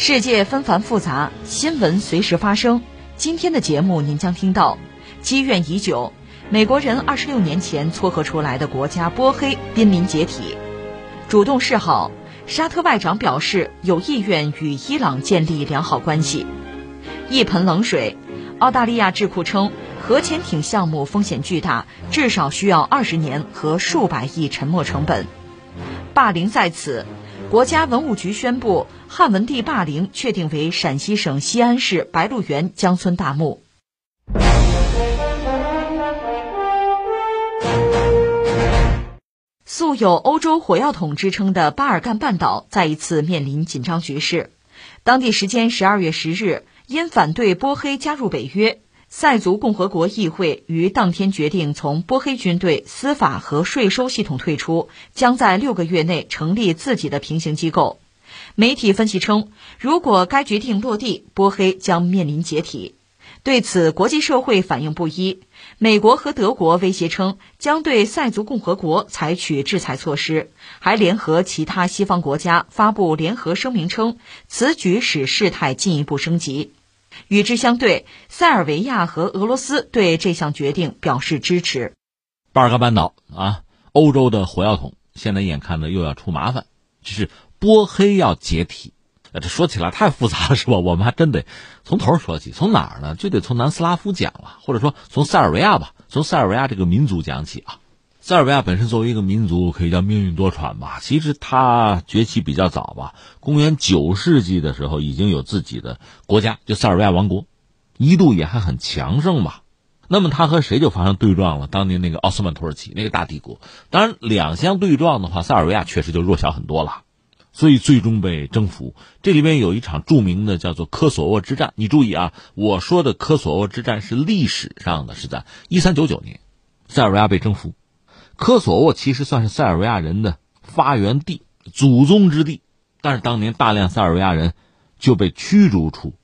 世界纷繁复杂，新闻随时发生。今天的节目您将听到，积怨已久，美国人二十六年前撮合出来的国家波黑濒临解体。主动示好，沙特外长表示有意愿与伊朗建立良好关系。一盆冷水，澳大利亚智库称核潜艇项目风险巨大，至少需要二十年和数百亿沉没成本。霸凌在此，国家文物局宣布汉文帝霸陵确定为陕西省西安市白鹿原江村大墓。素有“欧洲火药桶”之称的巴尔干半岛再一次面临紧张局势。当地时间十二月十日。因反对波黑加入北约，塞族共和国议会于当天决定从波黑军队司法和税收系统退出，将在六个月内成立自己的平行机构。媒体分析称，如果该决定落地，波黑将面临解体。对此，国际社会反应不一。美国和德国威胁称将对塞族共和国采取制裁措施，还联合其他西方国家发布联合声明称，此举使事态进一步升级。与之相对，塞尔维亚和俄罗斯对这项决定表示支持。巴尔干半岛啊，欧洲的火药桶现在眼看着又要出麻烦，就是波黑要解体。这说起来太复杂了，是吧？我们还真得从头说起。从哪儿呢？就得从南斯拉夫讲了，或者说从塞尔维亚吧，从塞尔维亚这个民族讲起啊。塞尔维亚本身作为一个民族，可以叫命运多舛吧。其实它崛起比较早吧，公元九世纪的时候已经有自己的国家，就塞尔维亚王国，一度也还很强盛吧。那么他和谁就发生对撞了？当年那个奥斯曼土耳其那个大帝国，当然两相对撞的话，塞尔维亚确实就弱小很多了，所以最终被征服。这里面有一场著名的叫做科索沃之战。你注意啊，我说的科索沃之战是历史上的，是在一三九九年，塞尔维亚被征服。科索沃其实算是塞尔维亚人的发源地、祖宗之地，但是当年大量塞尔维亚人就被驱逐出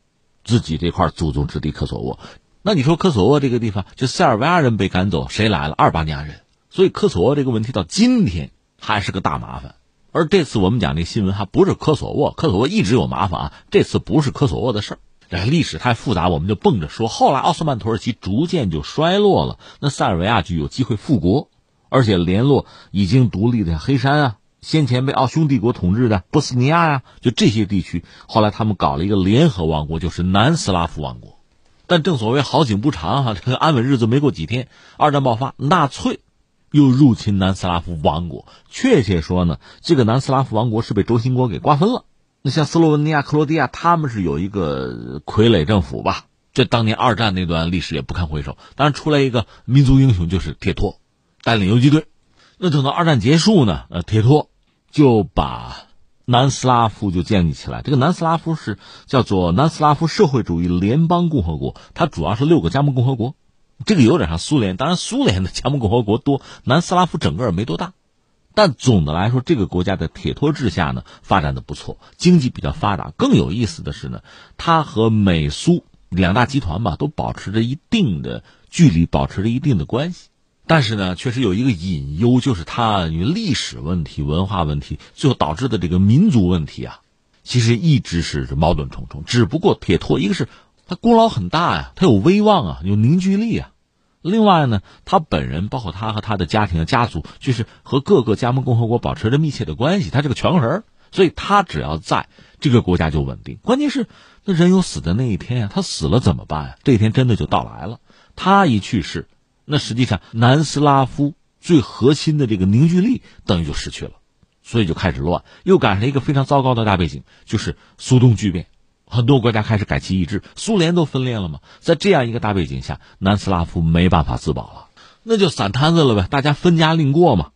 自己这块祖宗之地科索沃。那你说科索沃这个地方，就塞尔维亚人被赶走，谁来了？阿尔巴尼亚人。所以科索沃这个问题到今天还是个大麻烦。而这次我们讲这新闻还不是科索沃，科索沃一直有麻烦啊。这次不是科索沃的事儿，历史太复杂，我们就蹦着说。后来奥斯曼土耳其逐渐就衰落了，那塞尔维亚就有机会复国。而且联络已经独立的黑山啊，先前被奥匈帝国统治的波斯尼亚呀，就这些地区，后来他们搞了一个联合王国，就是南斯拉夫王国。但正所谓好景不长哈，这个安稳日子没过几天，二战爆发，纳粹又入侵南斯拉夫王国。确切说呢，这个南斯拉夫王国是被轴心国给瓜分了。那像斯洛文尼亚、克罗地亚，他们是有一个傀儡政府吧？这当年二战那段历史也不堪回首。当然出来一个民族英雄，就是铁托。带领游击队，那等到二战结束呢？呃，铁托就把南斯拉夫就建立起来。这个南斯拉夫是叫做南斯拉夫社会主义联邦共和国，它主要是六个加盟共和国，这个有点像苏联。当然，苏联的加盟共和国多，南斯拉夫整个没多大。但总的来说，这个国家在铁托治下呢，发展的不错，经济比较发达。更有意思的是呢，它和美苏两大集团吧，都保持着一定的距离，保持着一定的关系。但是呢，确实有一个隐忧，就是它与历史问题、文化问题，最后导致的这个民族问题啊，其实一直是矛盾重重。只不过铁托，一个是他功劳很大呀，他有威望啊，有凝聚力啊；另外呢，他本人包括他和他的家庭、家族，就是和各个加盟共和国保持着密切的关系，他是个权衡所以他只要在这个国家就稳定。关键是那人有死的那一天呀，他死了怎么办呀？这一天真的就到来了，他一去世。那实际上，南斯拉夫最核心的这个凝聚力等于就失去了，所以就开始乱。又赶上一个非常糟糕的大背景，就是苏东剧变，很多国家开始改旗易帜，苏联都分裂了嘛。在这样一个大背景下，南斯拉夫没办法自保了，那就散摊子了呗，大家分家另过嘛。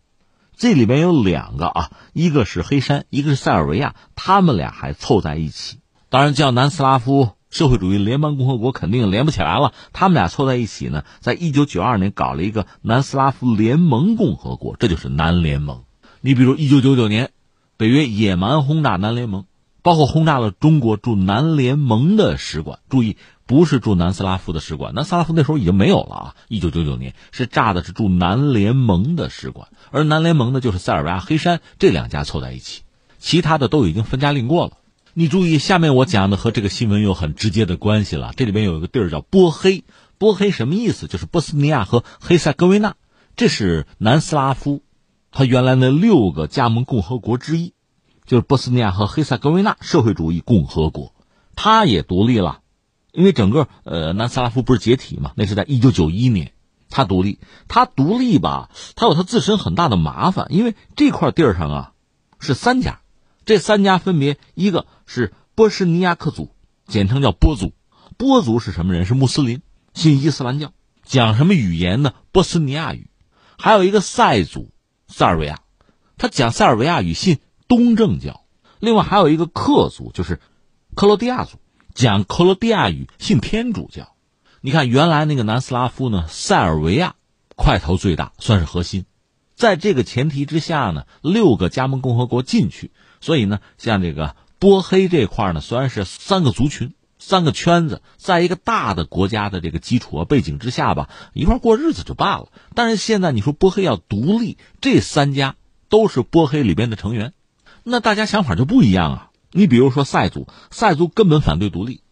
这里面有两个啊，一个是黑山，一个是塞尔维亚，他们俩还凑在一起。当然叫南斯拉夫社会主义联邦共和国肯定连不起来了。他们俩凑在一起呢，在一九九二年搞了一个南斯拉夫联盟共和国，这就是南联盟。你比如一九九九年，北约野蛮轰炸南联盟，包括轰炸了中国驻南联盟的使馆。注意，不是驻南斯拉夫的使馆，南斯拉夫那时候已经没有了啊。一九九九年是炸的是驻南联盟的使馆，而南联盟呢，就是塞尔维亚、黑山这两家凑在一起，其他的都已经分家另过了。你注意，下面我讲的和这个新闻有很直接的关系了。这里边有一个地儿叫波黑，波黑什么意思？就是波斯尼亚和黑塞哥维那，这是南斯拉夫，它原来那六个加盟共和国之一，就是波斯尼亚和黑塞哥维那社会主义共和国，它也独立了。因为整个呃南斯拉夫不是解体嘛？那是在一九九一年，它独立，它独立吧，它有它自身很大的麻烦，因为这块地儿上啊是三家。这三家分别，一个是波什尼亚克族，简称叫波族。波族是什么人？是穆斯林，信伊斯兰教，讲什么语言呢？波斯尼亚语。还有一个塞族，塞尔维亚，他讲塞尔维亚语，信东正教。另外还有一个克族，就是克罗地亚族，讲克罗地亚语，信天主教。你看，原来那个南斯拉夫呢，塞尔维亚块头最大，算是核心。在这个前提之下呢，六个加盟共和国进去。所以呢，像这个波黑这块呢，虽然是三个族群、三个圈子，在一个大的国家的这个基础啊背景之下吧，一块过日子就罢了。但是现在你说波黑要独立，这三家都是波黑里边的成员，那大家想法就不一样啊。你比如说塞族，塞族根本反对独立，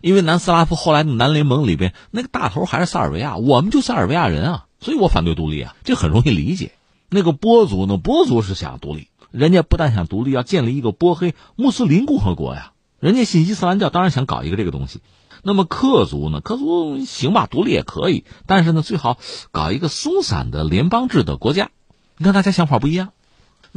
因为南斯拉夫后来的南联盟里边那个大头还是塞尔维亚，我们就塞尔维亚人啊，所以我反对独立啊，这很容易理解。那个波族呢，波族是想独立。人家不但想独立，要建立一个波黑穆斯林共和国呀。人家信伊斯兰教，当然想搞一个这个东西。那么克族呢？克族行吧，独立也可以，但是呢，最好搞一个松散的联邦制的国家。你看大家想法不一样，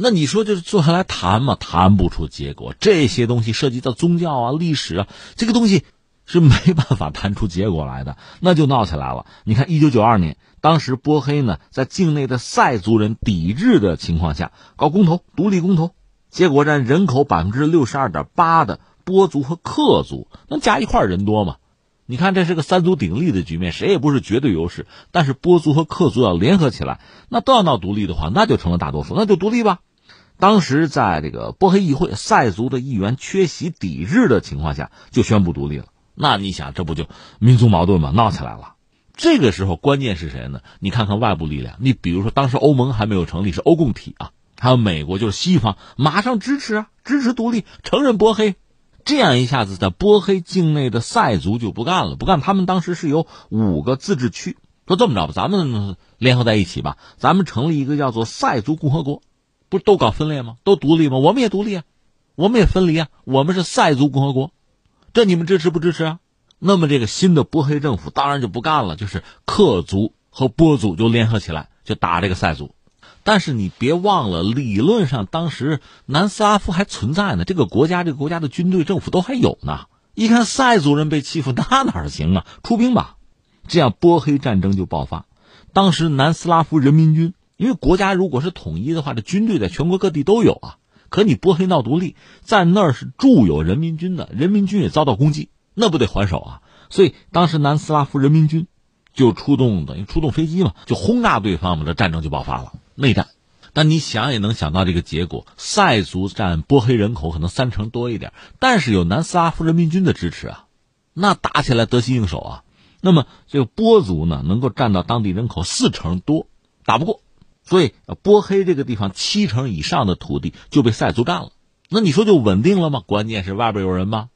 那你说就是坐下来谈嘛，谈不出结果。这些东西涉及到宗教啊、历史啊，这个东西。是没办法谈出结果来的，那就闹起来了。你看，一九九二年，当时波黑呢，在境内的塞族人抵制的情况下搞公投，独立公投，结果占人口百分之六十二点八的波族和克族，那加一块人多嘛？你看，这是个三足鼎立的局面，谁也不是绝对优势。但是波族和克族要联合起来，那都要闹独立的话，那就成了大多数，那就独立吧。当时在这个波黑议会，塞族的议员缺席抵制的情况下，就宣布独立了。那你想，这不就民族矛盾吗？闹起来了。这个时候，关键是谁呢？你看看外部力量。你比如说，当时欧盟还没有成立，是欧共体啊，还有美国，就是西方，马上支持啊，支持独立，承认波黑。这样一下子，在波黑境内的塞族就不干了，不干。他们当时是有五个自治区，说这么着吧，咱们联合在一起吧，咱们成立一个叫做塞族共和国，不都搞分裂吗？都独立吗？我们也独立啊，我们也分离啊，我们是塞族共和国。这你们支持不支持啊？那么这个新的波黑政府当然就不干了，就是克族和波族就联合起来就打这个塞族。但是你别忘了，理论上当时南斯拉夫还存在呢，这个国家这个国家的军队政府都还有呢。一看塞族人被欺负，那哪行啊？出兵吧！这样波黑战争就爆发。当时南斯拉夫人民军，因为国家如果是统一的话，这军队在全国各地都有啊。可你波黑闹独立，在那儿是驻有人民军的，人民军也遭到攻击，那不得还手啊？所以当时南斯拉夫人民军就出动，等于出动飞机嘛，就轰炸对方嘛，这战争就爆发了，内战。但你想也能想到这个结果，塞族占波黑人口可能三成多一点，但是有南斯拉夫人民军的支持啊，那打起来得心应手啊。那么这个波族呢，能够占到当地人口四成多，打不过。所以，波黑这个地方七成以上的土地就被塞族占了，那你说就稳定了吗？关键是外边有人吗？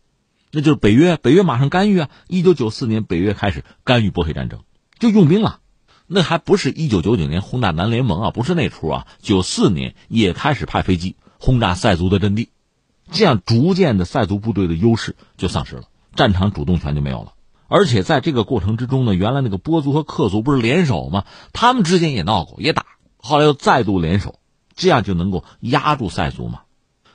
那就是北约，北约马上干预啊！一九九四年，北约开始干预波黑战争，就用兵了。那还不是一九九九年轰炸南联盟啊，不是那出啊。九四年也开始派飞机轰炸塞族的阵地，这样逐渐的塞族部队的优势就丧失了，战场主动权就没有了。而且在这个过程之中呢，原来那个波族和克族不是联手吗？他们之间也闹过，也打。后来又再度联手，这样就能够压住塞族嘛？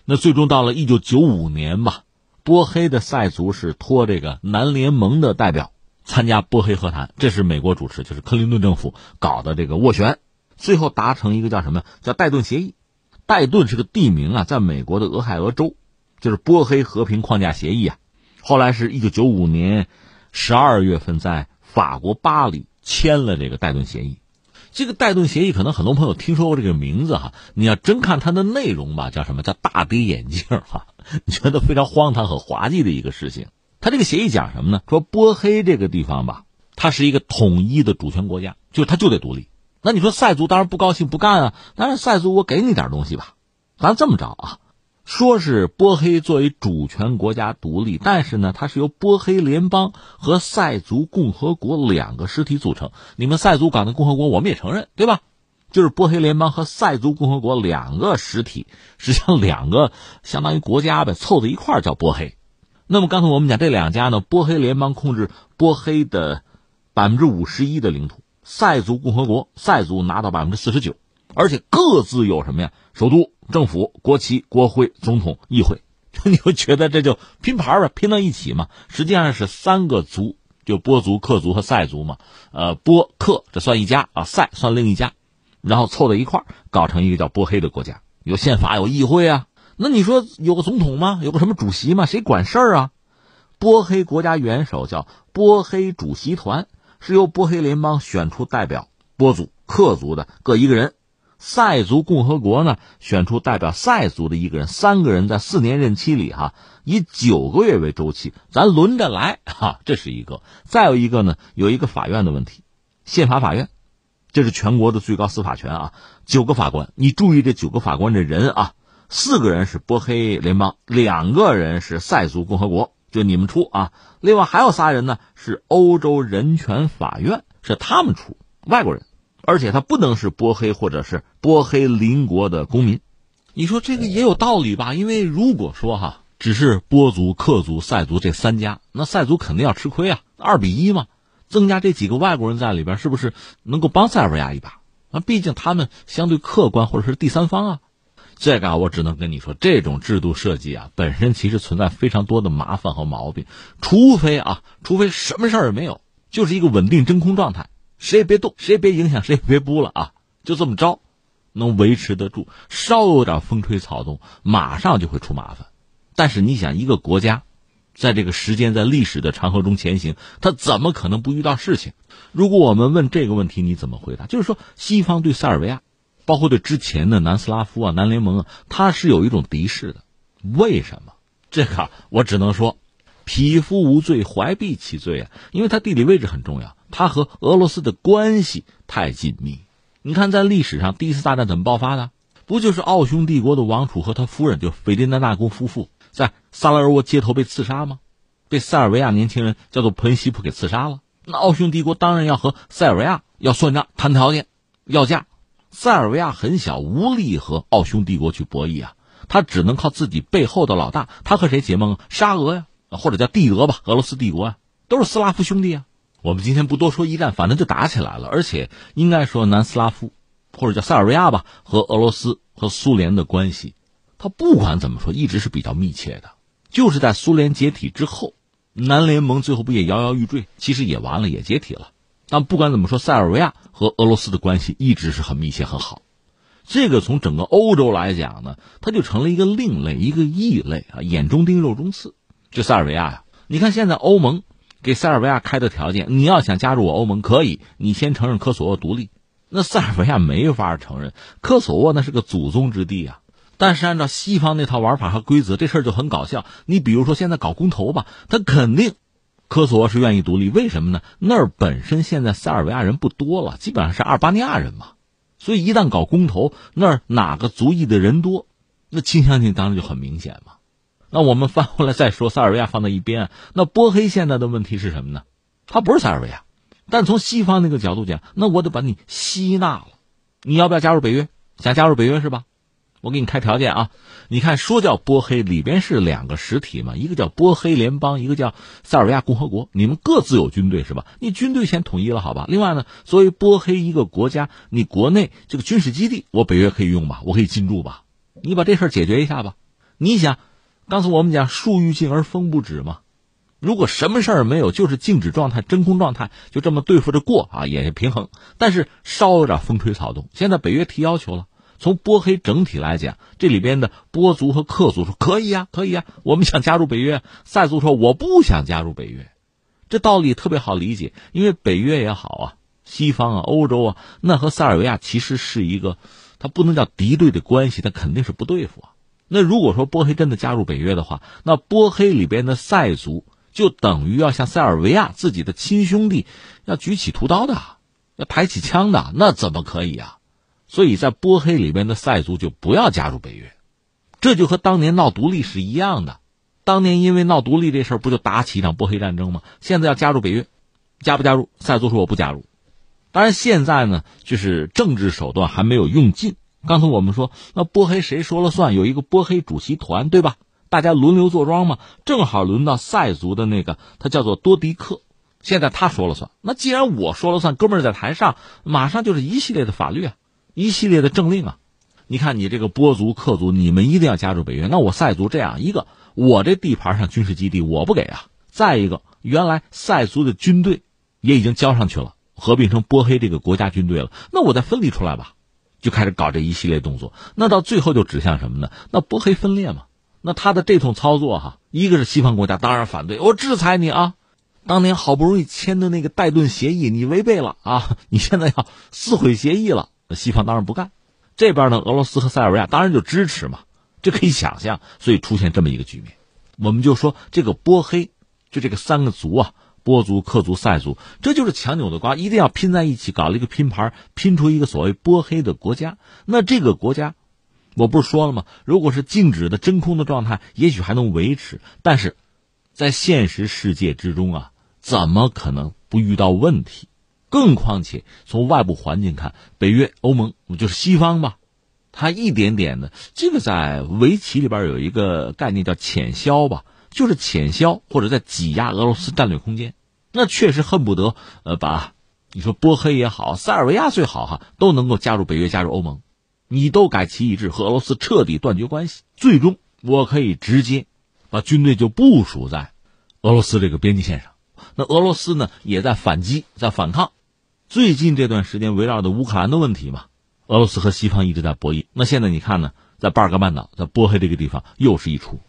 那最终到了一九九五年吧，波黑的塞族是托这个南联盟的代表参加波黑和谈，这是美国主持，就是克林顿政府搞的这个斡旋，最后达成一个叫什么叫戴顿协议？戴顿是个地名啊，在美国的俄亥俄州，就是波黑和平框架协议啊。后来是一九九五年十二月份在法国巴黎签了这个戴顿协议。这个戴顿协议可能很多朋友听说过这个名字哈，你要真看它的内容吧，叫什么叫大跌眼镜哈？你觉得非常荒唐和滑稽的一个事情。他这个协议讲什么呢？说波黑这个地方吧，它是一个统一的主权国家，就它就得独立。那你说塞族当然不高兴不干啊，但是塞族我给你点东西吧，咱这么着啊，说是波黑作为主权国家独立，但是呢，它是由波黑联邦和塞族共和国两个实体组成。你们塞族搞的共和国我们也承认，对吧？就是波黑联邦和塞族共和国两个实体，实际上两个相当于国家呗，凑在一块叫波黑。那么刚才我们讲这两家呢，波黑联邦控制波黑的百分之五十一的领土，塞族共和国塞族拿到百分之四十九，而且各自有什么呀？首都、政府、国旗、国徽、总统、议会，你会觉得这就拼盘呗，拼到一起嘛？实际上是三个族，就波族、克族和塞族嘛。呃，波克这算一家啊，塞算另一家，然后凑在一块儿搞成一个叫波黑的国家，有宪法，有议会啊。那你说有个总统吗？有个什么主席吗？谁管事儿啊？波黑国家元首叫波黑主席团，是由波黑联邦选出代表波族、克族的各一个人，塞族共和国呢选出代表塞族的一个人，三个人在四年任期里哈，以九个月为周期，咱轮着来 哈，这是一个。再有一个呢，有一个法院的问题，宪法法院，这是全国的最高司法权啊，九个法官，你注意这九个法官这人啊。四个人是波黑联邦，两个人是塞族共和国，就你们出啊。另外还有仨人呢，是欧洲人权法院，是他们出外国人，而且他不能是波黑或者是波黑邻国的公民。你说这个也有道理吧？因为如果说哈，只是波族、克族、塞族这三家，那塞族肯定要吃亏啊。二比一嘛，增加这几个外国人在里边，是不是能够帮塞尔维亚一把？啊，毕竟他们相对客观或者是第三方啊。这个我只能跟你说，这种制度设计啊，本身其实存在非常多的麻烦和毛病。除非啊，除非什么事儿也没有，就是一个稳定真空状态，谁也别动，谁也别影响，谁也别补了啊，就这么着，能维持得住。稍有点风吹草动，马上就会出麻烦。但是你想，一个国家，在这个时间在历史的长河中前行，它怎么可能不遇到事情？如果我们问这个问题，你怎么回答？就是说，西方对塞尔维亚。包括对之前的南斯拉夫啊、南联盟啊，他是有一种敌视的。为什么？这个我只能说，匹夫无罪，怀璧其罪啊！因为它地理位置很重要，它和俄罗斯的关系太紧密。你看，在历史上第一次大战怎么爆发的？不就是奥匈帝国的王储和他夫人，就斐迪南大公夫妇，在萨拉热窝街头被刺杀吗？被塞尔维亚年轻人叫做彭西普给刺杀了。那奥匈帝国当然要和塞尔维亚要算账、谈条件、要价。塞尔维亚很小，无力和奥匈帝国去博弈啊，他只能靠自己背后的老大。他和谁结盟？沙俄呀，或者叫帝俄吧，俄罗斯帝国啊，都是斯拉夫兄弟啊。我们今天不多说一战，反正就打起来了。而且应该说，南斯拉夫或者叫塞尔维亚吧，和俄罗斯和苏联的关系，它不管怎么说，一直是比较密切的。就是在苏联解体之后，南联盟最后不也摇摇欲坠？其实也完了，也解体了。但不管怎么说，塞尔维亚和俄罗斯的关系一直是很密切、很好。这个从整个欧洲来讲呢，它就成了一个另类、一个异类啊，眼中钉、肉中刺。就塞尔维亚呀，你看现在欧盟给塞尔维亚开的条件，你要想加入我欧盟，可以，你先承认科索沃独立。那塞尔维亚没法承认科索沃，那是个祖宗之地啊。但是按照西方那套玩法和规则，这事儿就很搞笑。你比如说现在搞公投吧，他肯定。科索沃是愿意独立，为什么呢？那儿本身现在塞尔维亚人不多了，基本上是阿尔巴尼亚人嘛，所以一旦搞公投，那儿哪个族裔的人多，那倾向性当然就很明显嘛。那我们翻回来再说，塞尔维亚放在一边，那波黑现在的问题是什么呢？他不是塞尔维亚，但从西方那个角度讲，那我得把你吸纳了，你要不要加入北约？想加入北约是吧？我给你开条件啊！你看，说叫波黑，里边是两个实体嘛，一个叫波黑联邦，一个叫塞尔维亚共和国。你们各自有军队是吧？你军队先统一了好吧？另外呢，作为波黑一个国家，你国内这个军事基地，我北约可以用吧？我可以进驻吧？你把这事解决一下吧。你想，刚才我们讲树欲静而风不止嘛。如果什么事儿没有，就是静止状态、真空状态，就这么对付着过啊，也是平衡。但是稍有点风吹草动，现在北约提要求了。从波黑整体来讲，这里边的波族和克族说可以呀，可以呀，我们想加入北约。塞族说我不想加入北约，这道理特别好理解，因为北约也好啊，西方啊，欧洲啊，那和塞尔维亚其实是一个，它不能叫敌对的关系，它肯定是不对付啊。那如果说波黑真的加入北约的话，那波黑里边的塞族就等于要向塞尔维亚自己的亲兄弟要举起屠刀的，要抬起枪的，那怎么可以啊？所以在波黑里边的塞族就不要加入北约，这就和当年闹独立是一样的。当年因为闹独立这事儿，不就打起一场波黑战争吗？现在要加入北约，加不加入？塞族说我不加入。当然现在呢，就是政治手段还没有用尽。刚才我们说，那波黑谁说了算？有一个波黑主席团，对吧？大家轮流坐庄嘛。正好轮到塞族的那个，他叫做多迪克，现在他说了算。那既然我说了算，哥们儿在台上，马上就是一系列的法律啊。一系列的政令啊，你看你这个波族、克族，你们一定要加入北约。那我塞族这样一个，我这地盘上军事基地我不给啊。再一个，原来塞族的军队也已经交上去了，合并成波黑这个国家军队了。那我再分离出来吧，就开始搞这一系列动作。那到最后就指向什么呢？那波黑分裂嘛。那他的这通操作哈，一个是西方国家当然反对，我制裁你啊。当年好不容易签的那个戴顿协议，你违背了啊！你现在要撕毁协议了。西方当然不干，这边呢，俄罗斯和塞尔维亚当然就支持嘛，这可以想象，所以出现这么一个局面。我们就说这个波黑，就这个三个族啊，波族、克族、塞族，这就是强扭的瓜，一定要拼在一起，搞了一个拼盘，拼出一个所谓波黑的国家。那这个国家，我不是说了吗？如果是静止的真空的状态，也许还能维持，但是在现实世界之中啊，怎么可能不遇到问题？更况且，从外部环境看，北约、欧盟，就是西方吧，它一点点的，这个在围棋里边有一个概念叫潜消吧，就是潜消或者在挤压俄罗斯战略空间。那确实恨不得，呃，把你说波黑也好，塞尔维亚最好哈，都能够加入北约、加入欧盟，你都改旗易帜，和俄罗斯彻底断绝关系。最终，我可以直接把军队就部署在俄罗斯这个边境线上，那俄罗斯呢，也在反击，在反抗。最近这段时间围绕着乌克兰的问题嘛，俄罗斯和西方一直在博弈。那现在你看呢，在巴尔干半岛，在波黑这个地方又是一出。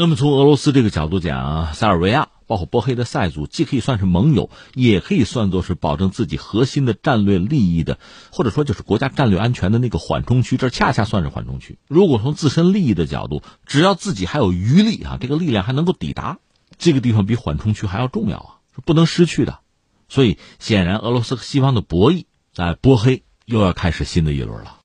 那么从俄罗斯这个角度讲，塞尔维亚包括波黑的塞族，既可以算是盟友，也可以算作是保证自己核心的战略利益的，或者说就是国家战略安全的那个缓冲区。这恰恰算是缓冲区。如果从自身利益的角度，只要自己还有余力啊，这个力量还能够抵达这个地方，比缓冲区还要重要啊，是不能失去的。所以，显然俄罗斯和西方的博弈在波黑又要开始新的一轮了。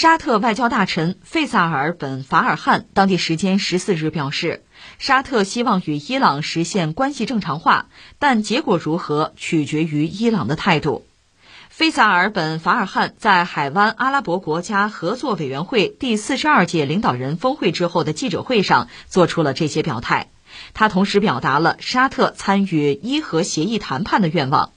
沙特外交大臣费萨尔本法尔汉当地时间十四日表示，沙特希望与伊朗实现关系正常化，但结果如何取决于伊朗的态度。费萨尔本法尔汉在海湾阿拉伯国家合作委员会第四十二届领导人峰会之后的记者会上做出了这些表态。他同时表达了沙特参与伊核协议谈判的愿望。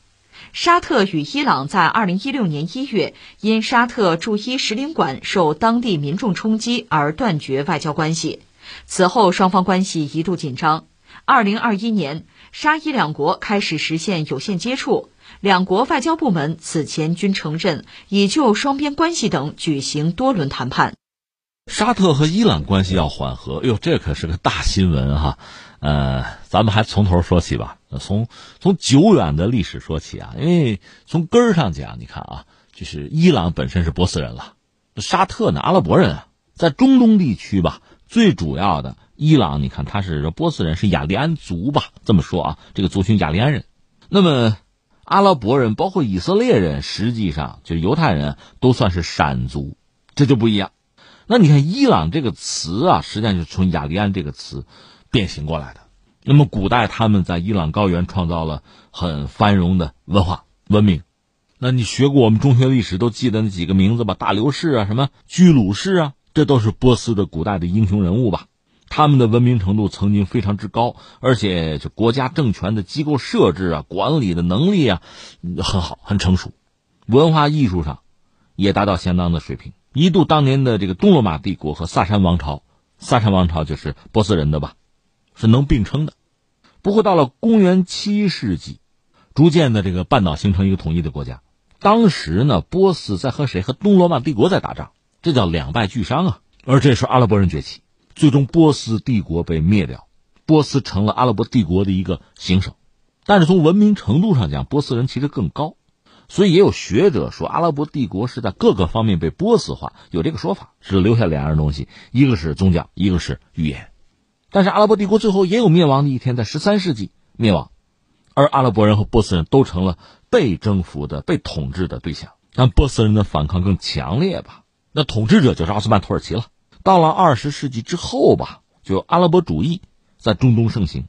沙特与伊朗在二零一六年一月因沙特驻伊使领馆受当地民众冲击而断绝外交关系，此后双方关系一度紧张。二零二一年，沙伊两国开始实现有限接触。两国外交部门此前均承认已就双边关系等举行多轮谈判。沙特和伊朗关系要缓和，哟，这可是个大新闻哈。呃，咱们还从头说起吧，从从久远的历史说起啊。因为从根儿上讲，你看啊，就是伊朗本身是波斯人了，沙特呢阿拉伯人啊，在中东地区吧，最主要的伊朗，你看他是波斯人，是雅利安族吧？这么说啊，这个族群雅利安人，那么。阿拉伯人包括以色列人，实际上就犹太人都算是闪族，这就不一样。那你看伊朗这个词啊，实际上就从雅利安这个词变形过来的。那么古代他们在伊朗高原创造了很繁荣的文化文明。那你学过我们中学历史都记得那几个名字吧？大流士啊，什么居鲁士啊，这都是波斯的古代的英雄人物吧？他们的文明程度曾经非常之高，而且就国家政权的机构设置啊、管理的能力啊，很好，很成熟，文化艺术上也达到相当的水平。一度当年的这个东罗马帝国和萨珊王朝，萨珊王朝就是波斯人的吧，是能并称的。不过到了公元七世纪，逐渐的这个半岛形成一个统一的国家。当时呢，波斯在和谁？和东罗马帝国在打仗，这叫两败俱伤啊。而这时候阿拉伯人崛起，最终波斯帝国被灭掉，波斯成了阿拉伯帝国的一个行省。但是从文明程度上讲，波斯人其实更高，所以也有学者说阿拉伯帝国是在各个方面被波斯化，有这个说法，只留下两样东西，一个是宗教，一个是语言。但是阿拉伯帝国最后也有灭亡的一天，在十三世纪灭亡，而阿拉伯人和波斯人都成了。被征服的、被统治的对象，但波斯人的反抗更强烈吧？那统治者就是奥斯曼土耳其了。到了二十世纪之后吧，就阿拉伯主义在中东盛行。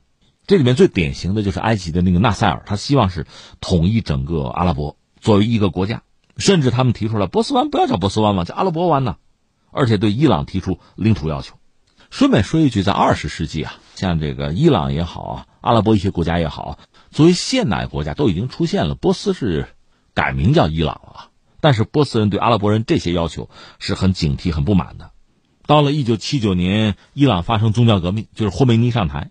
这里面最典型的就是埃及的那个纳赛尔，他希望是统一整个阿拉伯作为一个国家，甚至他们提出了波斯湾不要叫波斯湾嘛，叫阿拉伯湾呢，而且对伊朗提出领土要求。顺便说一句，在二十世纪啊，像这个伊朗也好啊，阿拉伯一些国家也好。作为现代国家，都已经出现了。波斯是改名叫伊朗了，但是波斯人对阿拉伯人这些要求是很警惕、很不满的。到了一九七九年，伊朗发生宗教革命，就是霍梅尼上台，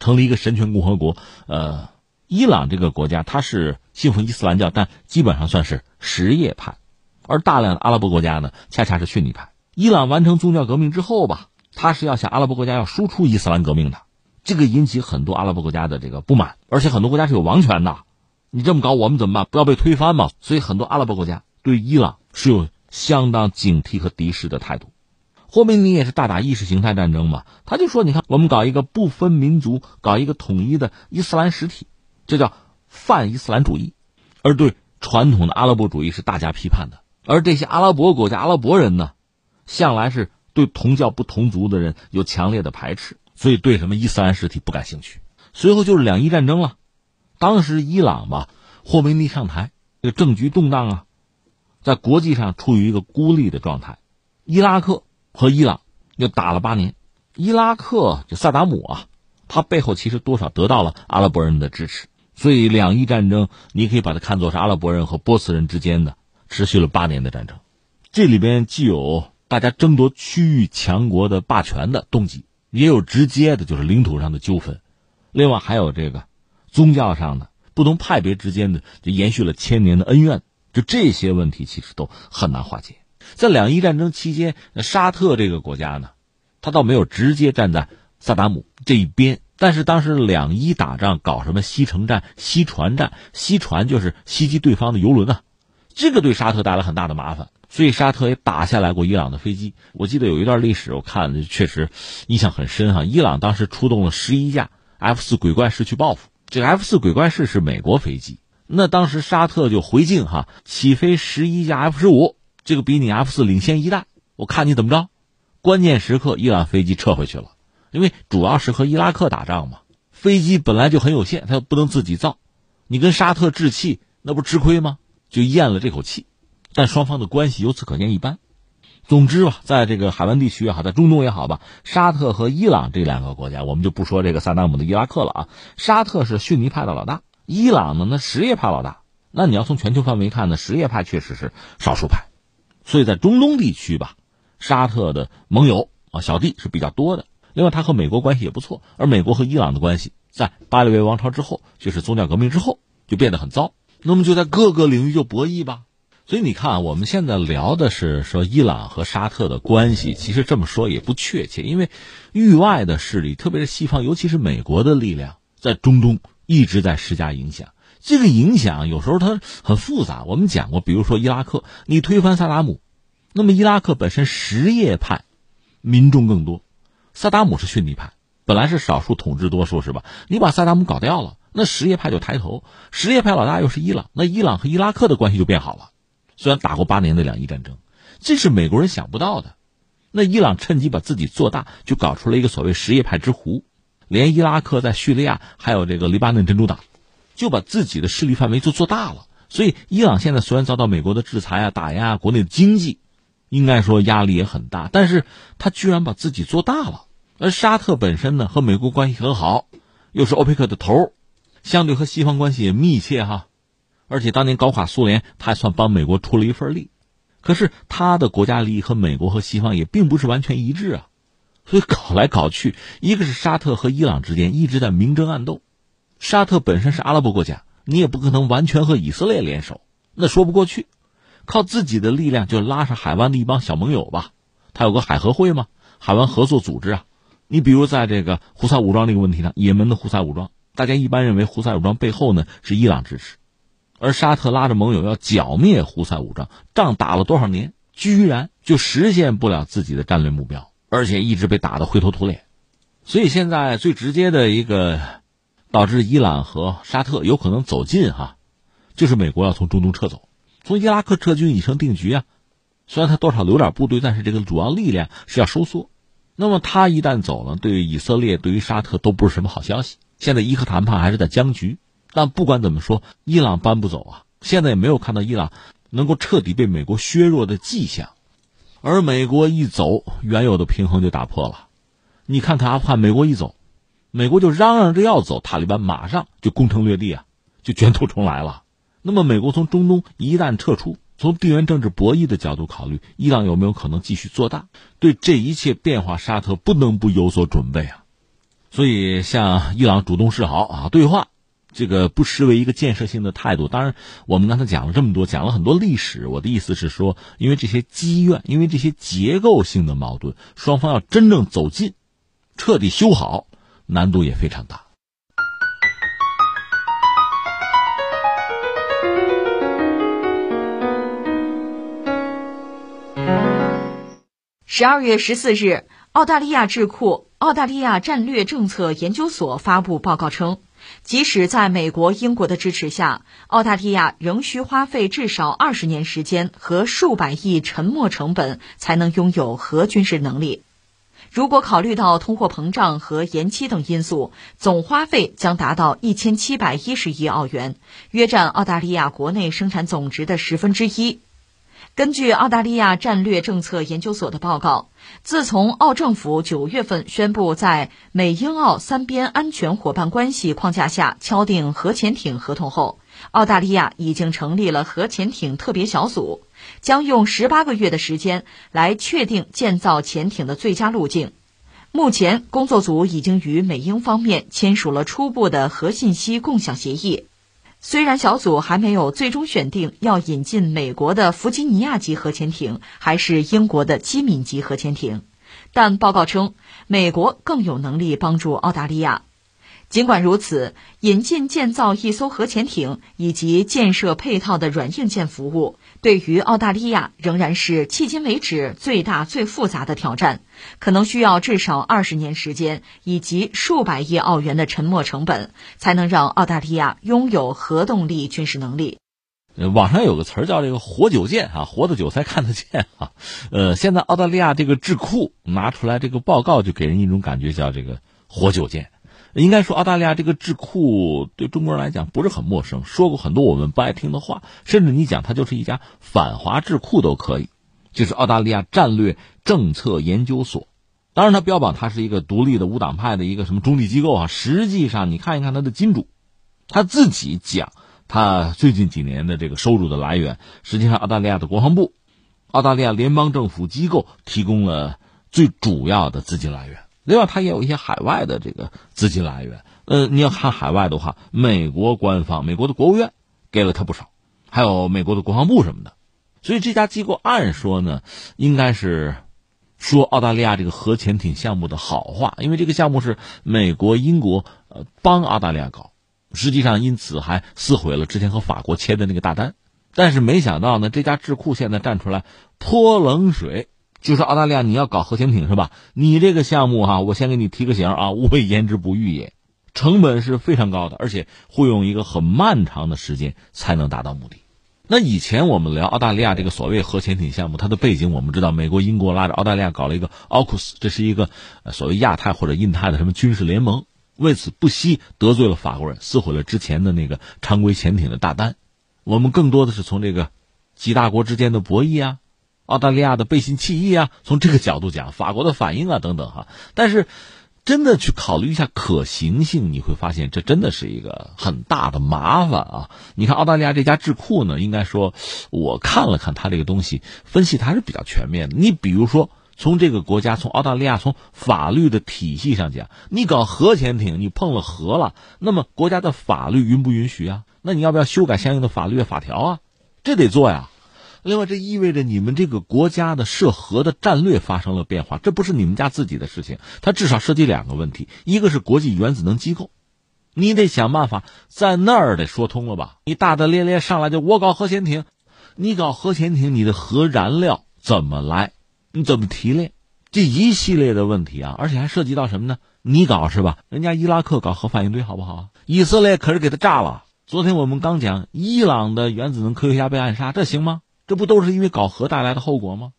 成立一个神权共和国。呃，伊朗这个国家它是信奉伊斯兰教，但基本上算是什叶派，而大量的阿拉伯国家呢，恰恰是逊尼派。伊朗完成宗教革命之后吧，他是要向阿拉伯国家要输出伊斯兰革命的。这个引起很多阿拉伯国家的这个不满，而且很多国家是有王权的，你这么搞我们怎么办？不要被推翻嘛！所以很多阿拉伯国家对伊朗是有相当警惕和敌视的态度。霍梅尼也是大打意识形态战争嘛，他就说：“你看，我们搞一个不分民族，搞一个统一的伊斯兰实体，这叫泛伊斯兰主义。”而对传统的阿拉伯主义是大加批判的。而这些阿拉伯国家阿拉伯人呢，向来是对同教不同族的人有强烈的排斥。所以对什么伊斯兰实体不感兴趣。随后就是两伊战争了。当时伊朗吧，霍梅尼上台，这个政局动荡啊，在国际上处于一个孤立的状态。伊拉克和伊朗又打了八年。伊拉克就萨达姆啊，他背后其实多少得到了阿拉伯人的支持。所以两伊战争，你可以把它看作是阿拉伯人和波斯人之间的持续了八年的战争。这里边既有大家争夺区域强国的霸权的动机。也有直接的，就是领土上的纠纷，另外还有这个宗教上的不同派别之间的，就延续了千年的恩怨，就这些问题其实都很难化解。在两伊战争期间，沙特这个国家呢，他倒没有直接站在萨达姆这一边，但是当时两伊打仗搞什么西城战、西船战，西船就是袭击对方的游轮啊，这个对沙特带来很大的麻烦。所以沙特也打下来过伊朗的飞机，我记得有一段历史，我看确实印象很深哈。伊朗当时出动了十一架 F 四鬼怪式去报复，这个 F 四鬼怪式是美国飞机，那当时沙特就回敬哈，起飞十一架 F 十五，这个比你 F 四领先一代，我看你怎么着。关键时刻伊朗飞机撤回去了，因为主要是和伊拉克打仗嘛，飞机本来就很有限，它又不能自己造，你跟沙特置气，那不吃亏吗？就咽了这口气。但双方的关系由此可见一斑。总之吧，在这个海湾地区也好，在中东也好吧，沙特和伊朗这两个国家，我们就不说这个萨达姆的伊拉克了啊。沙特是逊尼派的老大，伊朗呢那什叶派老大。那你要从全球范围看呢，什叶派确实是少数派。所以在中东地区吧，沙特的盟友啊小弟是比较多的。另外，他和美国关系也不错，而美国和伊朗的关系在巴列维王朝之后，就是宗教革命之后就变得很糟。那么就在各个领域就博弈吧。所以你看啊，我们现在聊的是说伊朗和沙特的关系，其实这么说也不确切，因为域外的势力，特别是西方，尤其是美国的力量，在中东一直在施加影响。这个影响有时候它很复杂。我们讲过，比如说伊拉克，你推翻萨达姆，那么伊拉克本身什叶派民众更多，萨达姆是逊尼派，本来是少数统治多数是吧？你把萨达姆搞掉了，那什叶派就抬头，什叶派老大又是伊朗，那伊朗和伊拉克的关系就变好了。虽然打过八年的两伊战争，这是美国人想不到的。那伊朗趁机把自己做大，就搞出了一个所谓什叶派之湖，连伊拉克在叙利亚还有这个黎巴嫩真主党，就把自己的势力范围就做大了。所以伊朗现在虽然遭到美国的制裁啊、打压啊，国内的经济应该说压力也很大，但是他居然把自己做大了。而沙特本身呢，和美国关系很好，又是欧佩克的头，相对和西方关系也密切哈。而且当年搞垮苏联，他还算帮美国出了一份力，可是他的国家利益和美国和西方也并不是完全一致啊，所以搞来搞去，一个是沙特和伊朗之间一直在明争暗斗，沙特本身是阿拉伯国家，你也不可能完全和以色列联手，那说不过去。靠自己的力量就拉上海湾的一帮小盟友吧，他有个海合会嘛？海湾合作组织啊。你比如在这个胡塞武装这个问题上，也门的胡塞武装，大家一般认为胡塞武装背后呢是伊朗支持，而沙特拉着盟友要剿灭胡塞武装，仗打了多少年，居然就实现不了自己的战略目标，而且一直被打得灰头土脸。所以现在最直接的一个导致伊朗和沙特有可能走近哈，就是美国要从中东撤走。从伊拉克撤军已成定局啊，虽然他多少留点部队，但是这个主要力量是要收缩。那么他一旦走了，对于以色列、对于沙特都不是什么好消息。现在伊核谈判还是在僵局，但不管怎么说，伊朗搬不走啊。现在也没有看到伊朗能够彻底被美国削弱的迹象，而美国一走，原有的平衡就打破了。你看看阿富汗，美国一走，美国就嚷嚷着要走，塔利班马上就攻城略地啊，就卷土重来了。那么，美国从中东一旦撤出，从地缘政治博弈的角度考虑，伊朗有没有可能继续做大？对这一切变化，沙特不能不有所准备啊。所以，向伊朗主动示好啊，对话，这个不失为一个建设性的态度。当然，我们刚才讲了这么多，讲了很多历史。我的意思是说，因为这些积怨，因为这些结构性的矛盾，双方要真正走近，彻底修好，难度也非常大。十二月十四日，澳大利亚智库澳大利亚战略政策研究所发布报告称，即使在美国、英国的支持下，澳大利亚仍需花费至少二十年时间和数百亿沉没成本才能拥有核军事能力。如果考虑到通货膨胀和延期等因素，总花费将达到一千七百一十亿澳元，约占澳大利亚国内生产总值的十分之一。根据澳大利亚战略政策研究所的报告，自从澳政府九月份宣布在美英澳三边安全伙伴关系框架下敲定核潜艇合同后，澳大利亚已经成立了核潜艇特别小组，将用十八个月的时间来确定建造潜艇的最佳路径。目前，工作组已经与美英方面签署了初步的核信息共享协议。虽然小组还没有最终选定要引进美国的弗吉尼亚级核潜艇还是英国的基敏级核潜艇，但报告称美国更有能力帮助澳大利亚。尽管如此，引进建造一艘核潜艇以及建设配套的软硬件服务，对于澳大利亚仍然是迄今为止最大最复杂的挑战，可能需要至少二十年时间以及数百亿澳元的沉没成本，才能让澳大利亚拥有核动力军事能力。网上有个词儿叫这个“活久见”啊，活的久才看得见啊。呃，现在澳大利亚这个智库拿出来这个报告，就给人一种感觉叫这个“活久见”。应该说，澳大利亚这个智库对中国人来讲不是很陌生，说过很多我们不爱听的话，甚至你讲它就是一家反华智库都可以。就是澳大利亚战略政策研究所，当然它标榜它是一个独立的无党派的一个什么中立机构啊。实际上，你看一看它的金主，他自己讲，他最近几年的这个收入的来源，实际上澳大利亚的国防部、澳大利亚联邦政府机构提供了最主要的资金来源。另外，它也有一些海外的这个资金来源。呃，你要看海外的话，美国官方、美国的国务院给了他不少，还有美国的国防部什么的。所以这家机构按说呢，应该是说澳大利亚这个核潜艇项目的好话，因为这个项目是美国、英国呃帮澳大利亚搞，实际上因此还撕毁了之前和法国签的那个大单。但是没想到呢，这家智库现在站出来泼冷水。就是澳大利亚，你要搞核潜艇是吧？你这个项目哈，我先给你提个醒啊，无谓言之不预也，成本是非常高的，而且会用一个很漫长的时间才能达到目的。那以前我们聊澳大利亚这个所谓核潜艇项目，它的背景我们知道，美国、英国拉着澳大利亚搞了一个奥库斯，这是一个所谓亚太或者印太的什么军事联盟，为此不惜得罪了法国人，撕毁了之前的那个常规潜艇的大单。我们更多的是从这个几大国之间的博弈啊。澳大利亚的背信弃义啊，从这个角度讲，法国的反应啊等等哈，但是真的去考虑一下可行性，你会发现这真的是一个很大的麻烦啊！你看澳大利亚这家智库呢，应该说我看了看他这个东西，分析还是比较全面的。你比如说，从这个国家，从澳大利亚，从法律的体系上讲，你搞核潜艇，你碰了核了，那么国家的法律允不允许啊？那你要不要修改相应的法律法条啊？这得做呀。另外，这意味着你们这个国家的涉核的战略发生了变化，这不是你们家自己的事情，它至少涉及两个问题：一个是国际原子能机构，你得想办法在那儿得说通了吧？你大大咧咧上来就我搞核潜艇，你搞核潜艇，你的核燃料怎么来？你怎么提炼？这一系列的问题啊，而且还涉及到什么呢？你搞是吧？人家伊拉克搞核反应堆好不好？以色列可是给他炸了。昨天我们刚讲伊朗的原子能科学家被暗杀，这行吗？这不都是因为搞核带来的后果吗？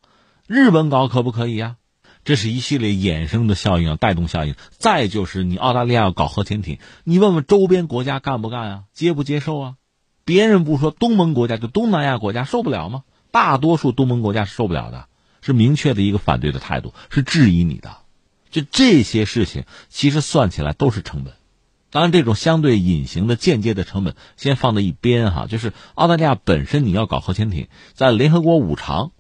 日本搞可不可以呀？这是一系列衍生的效应，带动效应。再就是你澳大利亚要搞核潜艇，你问问周边国家干不干啊？接不接受啊？别人不说，东盟国家就东南亚国家受不了吗？大多数东盟国家是受不了的，是明确的一个反对的态度，是质疑你的。就这些事情，其实算起来都是成本。当然，这种相对隐形的、间接的成本先放在一边哈。就是澳大利亚本身，你要搞核潜艇，在联合国五常，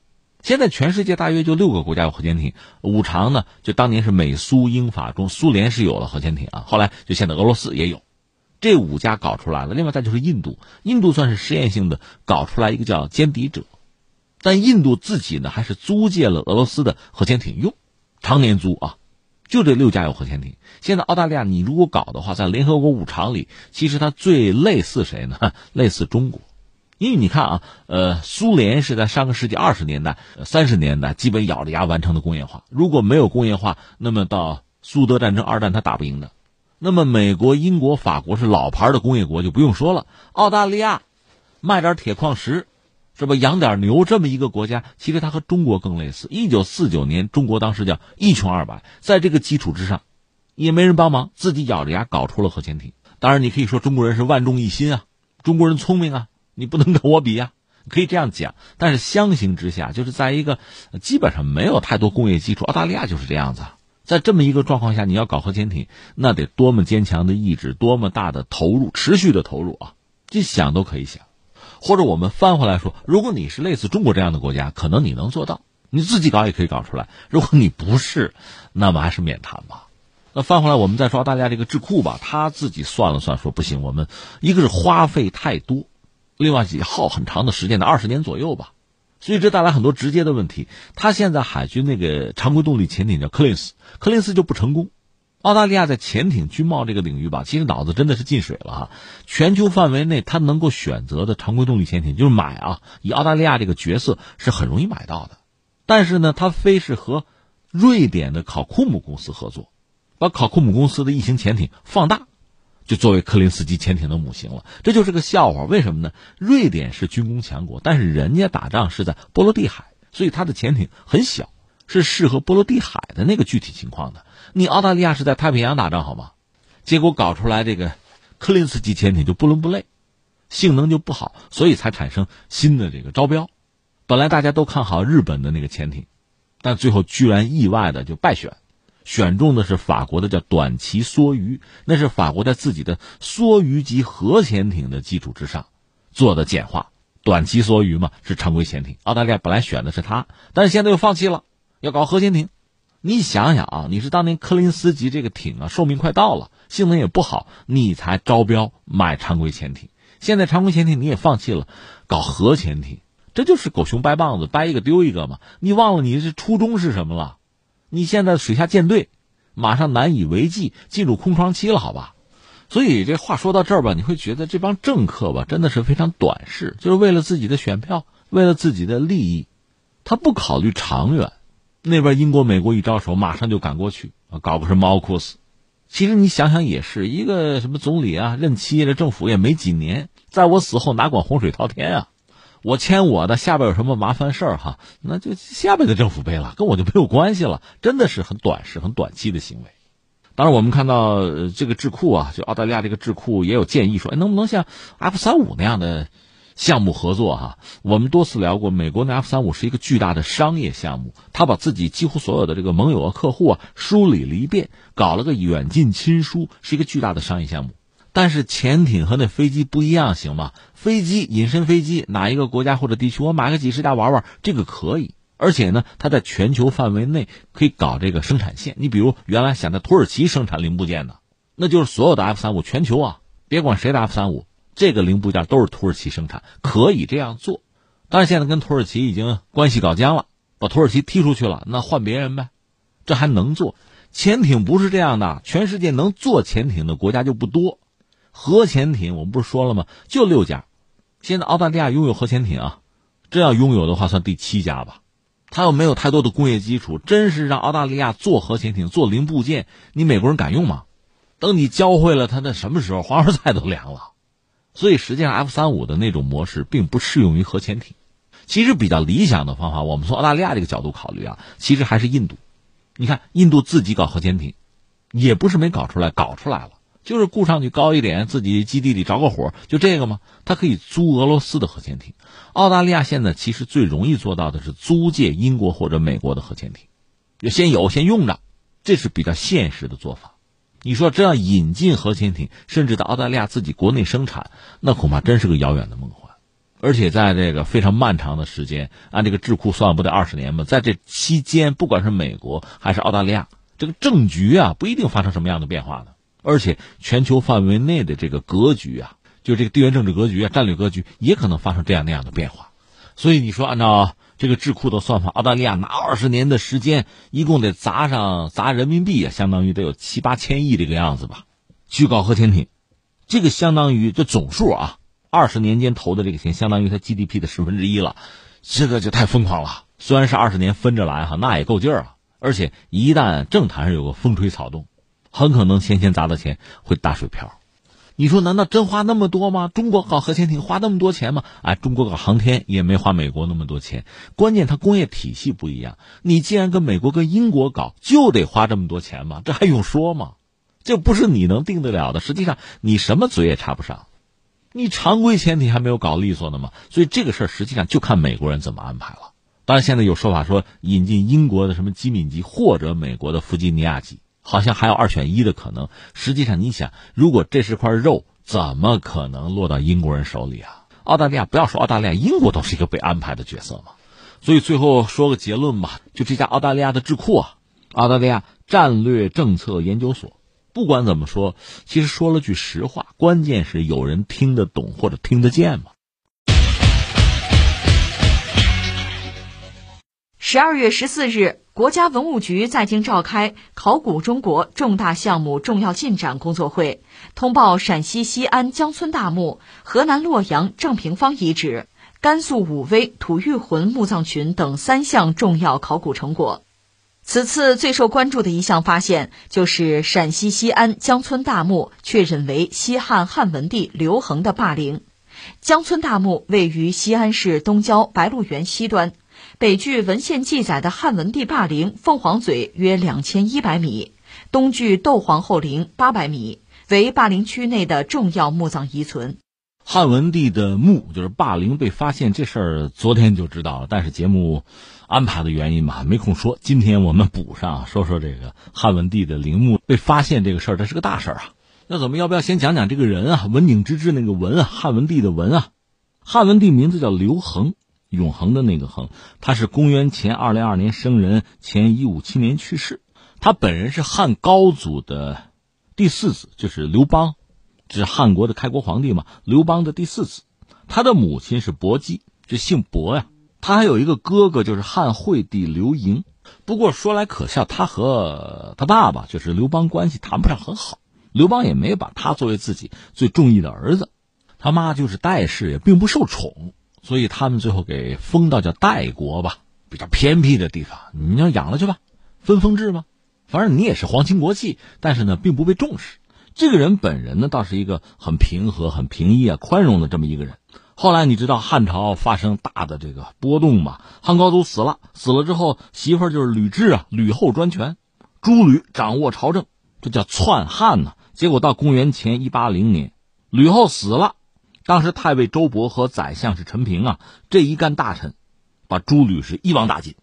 现在全世界大约就六个国家有核潜艇。五常呢，就当年是美苏英法中，苏联是有了核潜艇啊，后来就现在俄罗斯也有，这五家搞出来了。另外再就是印度，印度算是实验性的搞出来一个叫歼敌者，但印度自己呢还是租借了俄罗斯的核潜艇用，常年租啊。就这六家有核潜艇。现在澳大利亚，你如果搞的话，在联合国五常里，其实它最类似谁呢？类似中国，因为你看啊，呃，苏联是在上个世纪二十年代、三十年代基本咬着牙完成的工业化。如果没有工业化，那么到苏德战争、二战他打不赢的。那么美国、英国、法国是老牌的工业国，就不用说了。澳大利亚卖点铁矿石。是吧？养点牛这么一个国家，其实它和中国更类似。一九四九年，中国当时叫一穷二白，在这个基础之上，也没人帮忙，自己咬着牙搞出了核潜艇。当然，你可以说中国人是万众一心啊，中国人聪明啊，你不能跟我比呀，可以这样讲。但是相形之下，就是在一个基本上没有太多工业基础，澳大利亚就是这样子。在这么一个状况下，你要搞核潜艇，那得多么坚强的意志，多么大的投入，持续的投入啊！这想都可以想。或者我们翻回来说，如果你是类似中国这样的国家，可能你能做到，你自己搞也可以搞出来。如果你不是，那么还是免谈吧。那翻回来，我们再说大家这个智库吧，他自己算了算，说不行，我们一个是花费太多，另外也耗很长的时间的二十年左右吧，所以这带来很多直接的问题。他现在海军那个常规动力潜艇叫克林斯，克林斯就不成功。澳大利亚在潜艇军贸这个领域吧，其实脑子真的是进水了哈。全球范围内，它能够选择的常规动力潜艇就是买啊，以澳大利亚这个角色是很容易买到的。但是呢，它非是和瑞典的考库姆公司合作，把考库姆公司的异形潜艇放大，就作为克林斯基潜艇的母型了。这就是个笑话，为什么呢？瑞典是军工强国，但是人家打仗是在波罗的海，所以它的潜艇很小，是适合波罗的海的那个具体情况的。你澳大利亚是在太平洋打仗好吗？结果搞出来这个科林斯级潜艇就不伦不类，性能就不好，所以才产生新的这个招标。本来大家都看好日本的那个潜艇，但最后居然意外的就败选，选中的是法国的叫短期梭鱼，那是法国在自己的梭鱼级核潜艇的基础之上做的简化。短期梭鱼嘛是常规潜艇，澳大利亚本来选的是它，但是现在又放弃了，要搞核潜艇。你想想啊，你是当年柯林斯级这个艇啊，寿命快到了，性能也不好，你才招标买常规潜艇。现在常规潜艇你也放弃了，搞核潜艇，这就是狗熊掰棒子，掰一个丢一个嘛。你忘了你是初衷是什么了？你现在水下舰队马上难以为继，进入空窗期了，好吧？所以这话说到这儿吧，你会觉得这帮政客吧，真的是非常短视，就是为了自己的选票，为了自己的利益，他不考虑长远。那边英国、美国一招手，马上就赶过去啊，搞个什么奥库斯。其实你想想，也是一个什么总理啊，任期这政府也没几年，在我死后哪管洪水滔天啊？我签我的，下边有什么麻烦事儿哈，那就下边的政府背了，跟我就没有关系了。真的是很短视、很短期的行为。当然，我们看到这个智库啊，就澳大利亚这个智库也有建议说，哎，能不能像 F 三五那样的？项目合作哈，我们多次聊过，美国的 F 三五是一个巨大的商业项目，他把自己几乎所有的这个盟友啊、客户啊梳理了一遍，搞了个远近亲疏，是一个巨大的商业项目。但是潜艇和那飞机不一样，行吗？飞机隐身飞机，哪一个国家或者地区我买个几十架玩玩，这个可以。而且呢，它在全球范围内可以搞这个生产线。你比如原来想在土耳其生产零部件的，那就是所有的 F 三五全球啊，别管谁的 F 三五。这个零部件都是土耳其生产，可以这样做。但是现在跟土耳其已经关系搞僵了，把土耳其踢出去了，那换别人呗，这还能做？潜艇不是这样的，全世界能做潜艇的国家就不多。核潜艇我们不是说了吗？就六家，现在澳大利亚拥有核潜艇啊，这要拥有的话算第七家吧。他又没有太多的工业基础，真是让澳大利亚做核潜艇、做零部件，你美国人敢用吗？等你教会了他，那什么时候黄花菜都凉了。所以实际上，F 三五的那种模式并不适用于核潜艇。其实比较理想的方法，我们从澳大利亚这个角度考虑啊，其实还是印度。你看，印度自己搞核潜艇，也不是没搞出来，搞出来了，就是雇上去高一点，自己基地里着个火，就这个吗？它可以租俄罗斯的核潜艇。澳大利亚现在其实最容易做到的是租借英国或者美国的核潜艇，就先有先用着，这是比较现实的做法。你说这样引进核潜艇，甚至到澳大利亚自己国内生产，那恐怕真是个遥远的梦幻。而且在这个非常漫长的时间，按这个智库算，不得二十年吗？在这期间，不管是美国还是澳大利亚，这个政局啊，不一定发生什么样的变化呢。而且全球范围内的这个格局啊，就这个地缘政治格局啊、战略格局，也可能发生这样那样的变化。所以你说，按照这个智库的算法，澳大利亚拿二十年的时间，一共得砸上砸人民币啊，相当于得有七八千亿这个样子吧，去搞核潜艇，这个相当于这总数啊，二十年间投的这个钱，相当于它 GDP 的十分之一了，这个就太疯狂了。虽然是二十年分着来哈，那也够劲儿啊。而且一旦政坛上有个风吹草动，很可能先前砸的钱会打水漂。你说难道真花那么多吗？中国搞核潜艇花那么多钱吗？哎，中国搞航天也没花美国那么多钱。关键它工业体系不一样。你既然跟美国、跟英国搞，就得花这么多钱吗？这还用说吗？这不是你能定得了的。实际上，你什么嘴也插不上。你常规潜艇还没有搞利索呢嘛。所以这个事儿实际上就看美国人怎么安排了。当然，现在有说法说引进英国的什么机敏级或者美国的弗吉尼亚级。好像还有二选一的可能。实际上，你想，如果这是块肉，怎么可能落到英国人手里啊？澳大利亚不要说澳大利亚，英国都是一个被安排的角色嘛。所以最后说个结论吧，就这家澳大利亚的智库啊，澳大利亚战略政策研究所，不管怎么说，其实说了句实话，关键是有人听得懂或者听得见吗？十二月十四日。国家文物局在京召开考古中国重大项目重要进展工作会，通报陕西西安江村大墓、河南洛阳正平方遗址、甘肃武威吐谷浑墓葬群等三项重要考古成果。此次最受关注的一项发现，就是陕西西安江村大墓确认为西汉汉文帝刘恒的霸陵。江村大墓位于西安市东郊白鹿原西端。北距文献记载的汉文帝霸陵凤凰嘴约两千一百米，东距窦皇后陵八百米，为霸陵区内的重要墓葬遗存。汉文帝的墓就是霸陵被发现这事儿，昨天就知道了，但是节目安排的原因嘛，没空说。今天我们补上，说说这个汉文帝的陵墓被发现这个事儿，这是个大事儿啊。那咱们要不要先讲讲这个人啊？文景之治那个文啊，汉文帝的文啊，汉文帝名字叫刘恒。永恒的那个恒，他是公元前二零二年生人，前一五七年去世。他本人是汉高祖的第四子，就是刘邦，这是汉国的开国皇帝嘛。刘邦的第四子，他的母亲是薄姬，这姓薄呀。他还有一个哥哥，就是汉惠帝刘盈。不过说来可笑，他和他爸爸就是刘邦关系谈不上很好，刘邦也没把他作为自己最中意的儿子。他妈就是戴氏，也并不受宠。所以他们最后给封到叫代国吧，比较偏僻的地方，你要养了去吧，分封制嘛？反正你也是皇亲国戚，但是呢，并不被重视。这个人本人呢，倒是一个很平和、很平易啊、宽容的这么一个人。后来你知道汉朝发生大的这个波动嘛？汉高祖死了，死了之后，媳妇儿就是吕雉啊，吕后专权，诸吕掌握朝政，这叫篡汉呢。结果到公元前一八零年，吕后死了。当时太尉周勃和宰相是陈平啊，这一干大臣，把朱吕是一网打尽。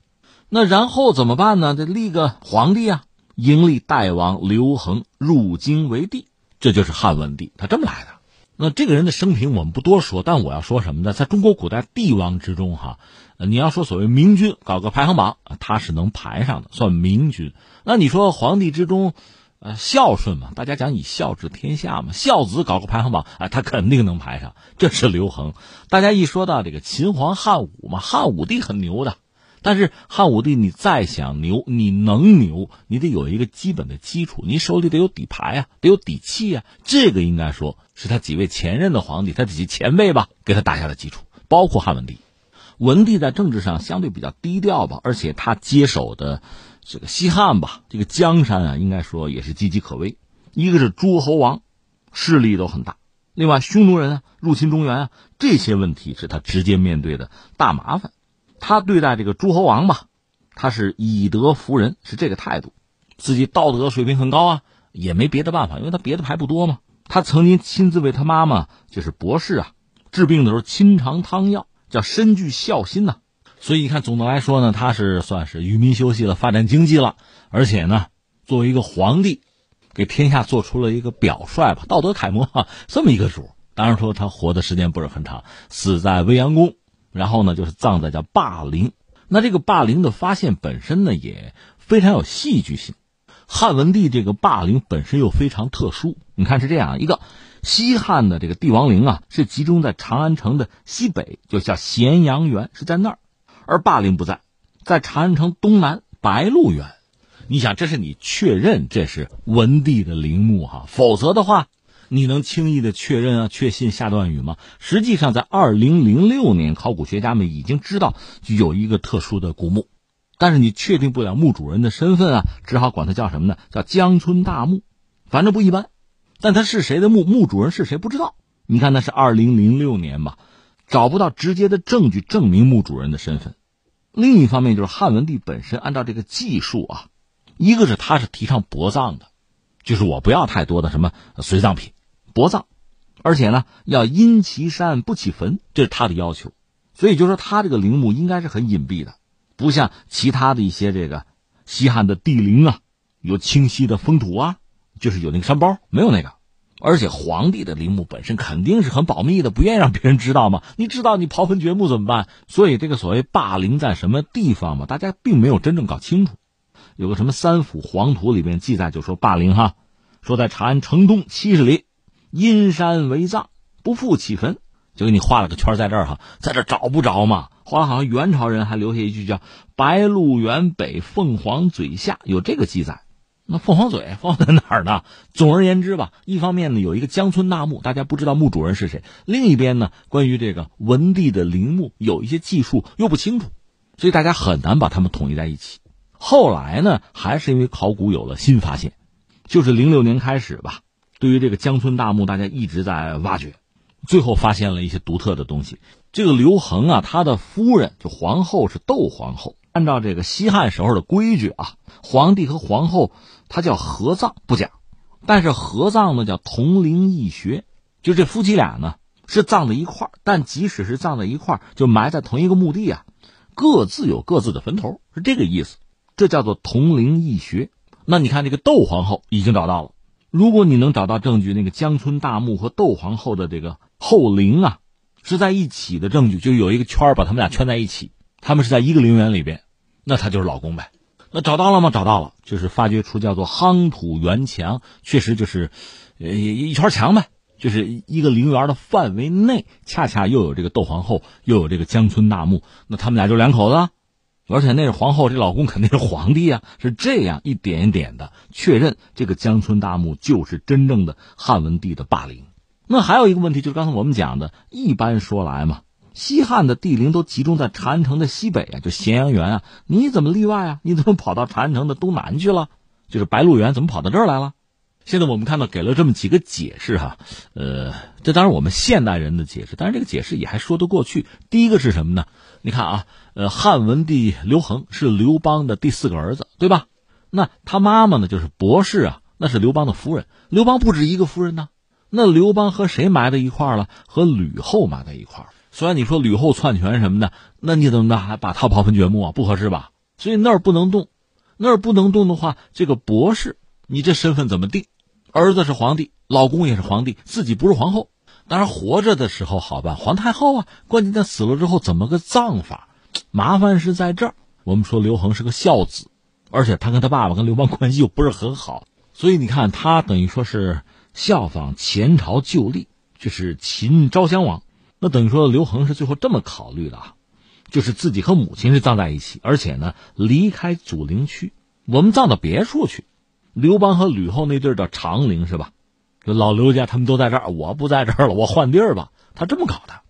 那然后怎么办呢？得立个皇帝啊，迎立代王刘恒入京为帝，这就是汉文帝，他这么来的。那这个人的生平我们不多说，但我要说什么呢？在中国古代帝王之中，哈，你要说所谓明君，搞个排行榜，他是能排上的，算明君。那你说皇帝之中，呃，孝顺嘛，大家讲以孝治天下嘛，孝子搞个排行榜，啊，他肯定能排上。这是刘恒。大家一说到这个秦皇汉武嘛，汉武帝很牛的，但是汉武帝你再想牛，你能牛，你得有一个基本的基础，你手里得有底牌啊，得有底气啊。这个应该说是他几位前任的皇帝，他这些前辈吧，给他打下的基础，包括汉文帝。文帝在政治上相对比较低调吧，而且他接手的。这个西汉吧，这个江山啊，应该说也是岌岌可危。一个是诸侯王，势力都很大；另外，匈奴人啊入侵中原啊，这些问题是他直接面对的大麻烦。他对待这个诸侯王吧，他是以德服人，是这个态度。自己道德水平很高啊，也没别的办法，因为他别的牌不多嘛。他曾经亲自为他妈妈，就是博士啊，治病的时候亲尝汤药，叫深具孝心呐。所以你看，总的来说呢，他是算是渔民休息了，发展经济了，而且呢，作为一个皇帝，给天下做出了一个表率吧，道德楷模哈，这么一个主。当然说他活的时间不是很长，死在未央宫，然后呢，就是葬在叫霸陵。那这个霸陵的发现本身呢，也非常有戏剧性。汉文帝这个霸陵本身又非常特殊，你看是这样一个西汉的这个帝王陵啊，是集中在长安城的西北，就叫咸阳园，是在那儿。而霸陵不在，在长安城东南白鹿原。你想，这是你确认这是文帝的陵墓哈？否则的话，你能轻易的确认啊、确信下段语吗？实际上，在二零零六年，考古学家们已经知道有一个特殊的古墓，但是你确定不了墓主人的身份啊，只好管它叫什么呢？叫江村大墓，反正不一般。但它是谁的墓？墓主人是谁？不知道。你看，那是二零零六年吧。找不到直接的证据证明墓主人的身份。另一方面，就是汉文帝本身按照这个技术啊，一个是他是提倡薄葬的，就是我不要太多的什么随葬品，薄葬，而且呢要因其山不起坟，这是他的要求。所以就说他这个陵墓应该是很隐蔽的，不像其他的一些这个西汉的帝陵啊，有清晰的封土啊，就是有那个山包，没有那个。而且皇帝的陵墓本身肯定是很保密的，不愿意让别人知道嘛。你知道你刨坟掘墓怎么办？所以这个所谓霸陵在什么地方嘛，大家并没有真正搞清楚。有个什么三府黄图里面记载，就说霸陵哈，说在长安城东七十里，阴山为葬，不复起坟，就给你画了个圈在这儿哈，在这找不着嘛。后来好像元朝人还留下一句叫“白鹿原北凤凰嘴下”，有这个记载。那凤凰嘴放在哪儿呢？总而言之吧，一方面呢有一个江村大墓，大家不知道墓主人是谁；另一边呢，关于这个文帝的陵墓有一些技术又不清楚，所以大家很难把他们统一在一起。后来呢，还是因为考古有了新发现，就是零六年开始吧，对于这个江村大墓，大家一直在挖掘，最后发现了一些独特的东西。这个刘恒啊，他的夫人就皇后是窦皇后。按照这个西汉时候的规矩啊，皇帝和皇后他叫合葬不假，但是合葬呢叫同陵异穴，就这夫妻俩呢是葬在一块儿，但即使是葬在一块儿，就埋在同一个墓地啊，各自有各自的坟头，是这个意思，这叫做同陵异穴。那你看这个窦皇后已经找到了，如果你能找到证据，那个江村大墓和窦皇后的这个后陵啊是在一起的证据，就有一个圈把他们俩圈在一起。他们是在一个陵园里边，那他就是老公呗。那找到了吗？找到了，就是发掘出叫做夯土圆墙，确实就是，呃，一圈墙呗，就是一个陵园的范围内，恰恰又有这个窦皇后，又有这个江村大墓，那他们俩就两口子，而且那是皇后，这老公肯定是皇帝啊，是这样一点一点的确认这个江村大墓就是真正的汉文帝的霸陵。那还有一个问题就是刚才我们讲的，一般说来嘛。西汉的帝陵都集中在长安城的西北啊，就咸阳园啊，你怎么例外啊？你怎么跑到长安城的东南去了？就是白鹿原怎么跑到这儿来了？现在我们看到给了这么几个解释哈，呃，这当然我们现代人的解释，但是这个解释也还说得过去。第一个是什么呢？你看啊，呃，汉文帝刘恒是刘邦的第四个儿子，对吧？那他妈妈呢，就是博士啊，那是刘邦的夫人。刘邦不止一个夫人呢，那刘邦和谁埋在一块了？和吕后埋在一块儿。虽然你说吕后篡权什么的，那你怎么着还把他刨坟掘墓啊？不合适吧？所以那儿不能动，那儿不能动的话，这个博士，你这身份怎么定？儿子是皇帝，老公也是皇帝，自己不是皇后。当然活着的时候好办，皇太后啊。关键他死了之后怎么个葬法？麻烦是在这儿。我们说刘恒是个孝子，而且他跟他爸爸跟刘邦关系又不是很好，所以你看，他等于说是效仿前朝旧例，就是秦昭襄王。那等于说刘恒是最后这么考虑的啊，就是自己和母亲是葬在一起，而且呢离开祖陵区，我们葬到别处去。刘邦和吕后那地儿叫长陵是吧？老刘家他们都在这儿，我不在这儿了，我换地儿吧。他这么搞的，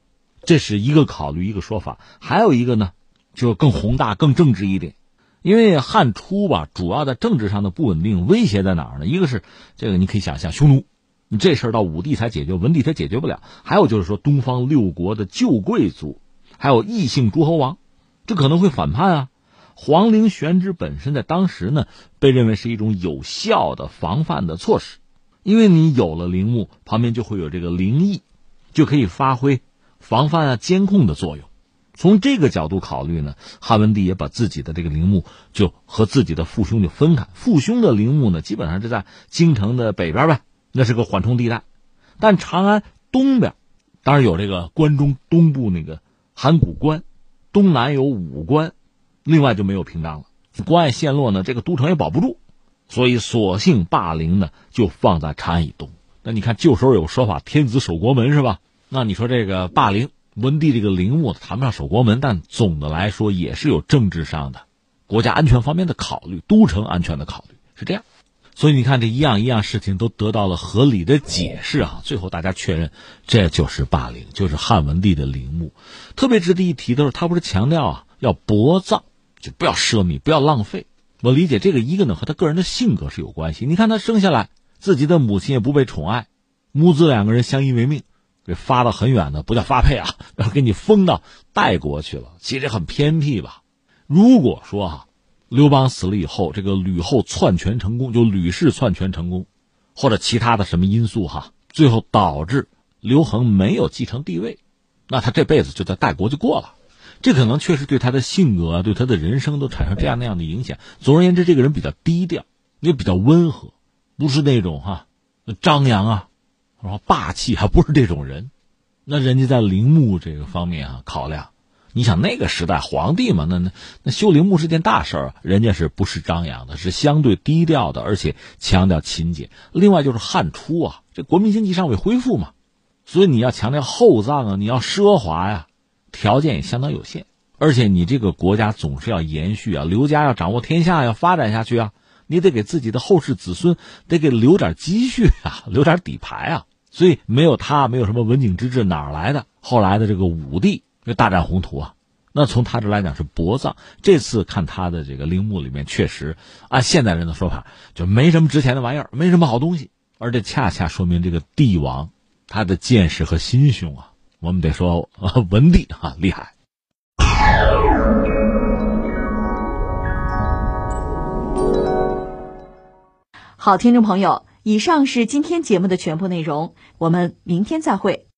这是一个考虑，一个说法。还有一个呢，就更宏大、更政治一点。因为汉初吧，主要在政治上的不稳定威胁在哪呢？一个是这个，你可以想象匈奴，你这事儿到武帝才解决，文帝他解决不了。还有就是说，东方六国的旧贵族，还有异姓诸侯王，这可能会反叛啊。皇陵选址本身在当时呢，被认为是一种有效的防范的措施，因为你有了陵墓，旁边就会有这个陵邑，就可以发挥防范啊、监控的作用。从这个角度考虑呢，汉文帝也把自己的这个陵墓就和自己的父兄就分开。父兄的陵墓呢，基本上是在京城的北边呗，那是个缓冲地带。但长安东边，当然有这个关中东部那个函谷关，东南有武关，另外就没有屏障了。关隘陷落呢，这个都城也保不住，所以索性霸陵呢就放在长安以东。那你看旧时候有说法，天子守国门是吧？那你说这个霸陵？文帝这个陵墓谈不上守国门，但总的来说也是有政治上的、国家安全方面的考虑，都城安全的考虑是这样。所以你看，这一样一样事情都得到了合理的解释啊。最后大家确认，这就是霸陵，就是汉文帝的陵墓。特别值得一提的是，他不是强调啊要薄葬，就不要奢靡，不要浪费。我理解这个一个呢和他个人的性格是有关系。你看他生下来，自己的母亲也不被宠爱，母子两个人相依为命。给发到很远的不叫发配啊，然后给你封到代国去了，其实很偏僻吧。如果说啊，刘邦死了以后，这个吕后篡权成功，就吕氏篡权成功，或者其他的什么因素哈，最后导致刘恒没有继承帝位，那他这辈子就在代国就过了。这可能确实对他的性格、对他的人生都产生这样那样的影响。总而言之，这个人比较低调，也比较温和，不是那种哈张扬啊。然后霸气还不是这种人，那人家在陵墓这个方面啊考量，你想那个时代皇帝嘛，那那那修陵墓是件大事儿，人家是不是张扬的，是相对低调的，而且强调勤俭。另外就是汉初啊，这国民经济尚未恢复嘛，所以你要强调厚葬啊，你要奢华呀，条件也相当有限，而且你这个国家总是要延续啊，刘家要掌握天下，要发展下去啊，你得给自己的后世子孙得给留点积蓄啊，留点底牌啊。所以没有他，没有什么文景之治，哪来的后来的这个武帝这大展宏图啊？那从他这来讲是薄葬。这次看他的这个陵墓里面，确实按现代人的说法，就没什么值钱的玩意儿，没什么好东西。而这恰恰说明这个帝王他的见识和心胸啊，我们得说 文帝啊厉害。好，听众朋友。以上是今天节目的全部内容，我们明天再会。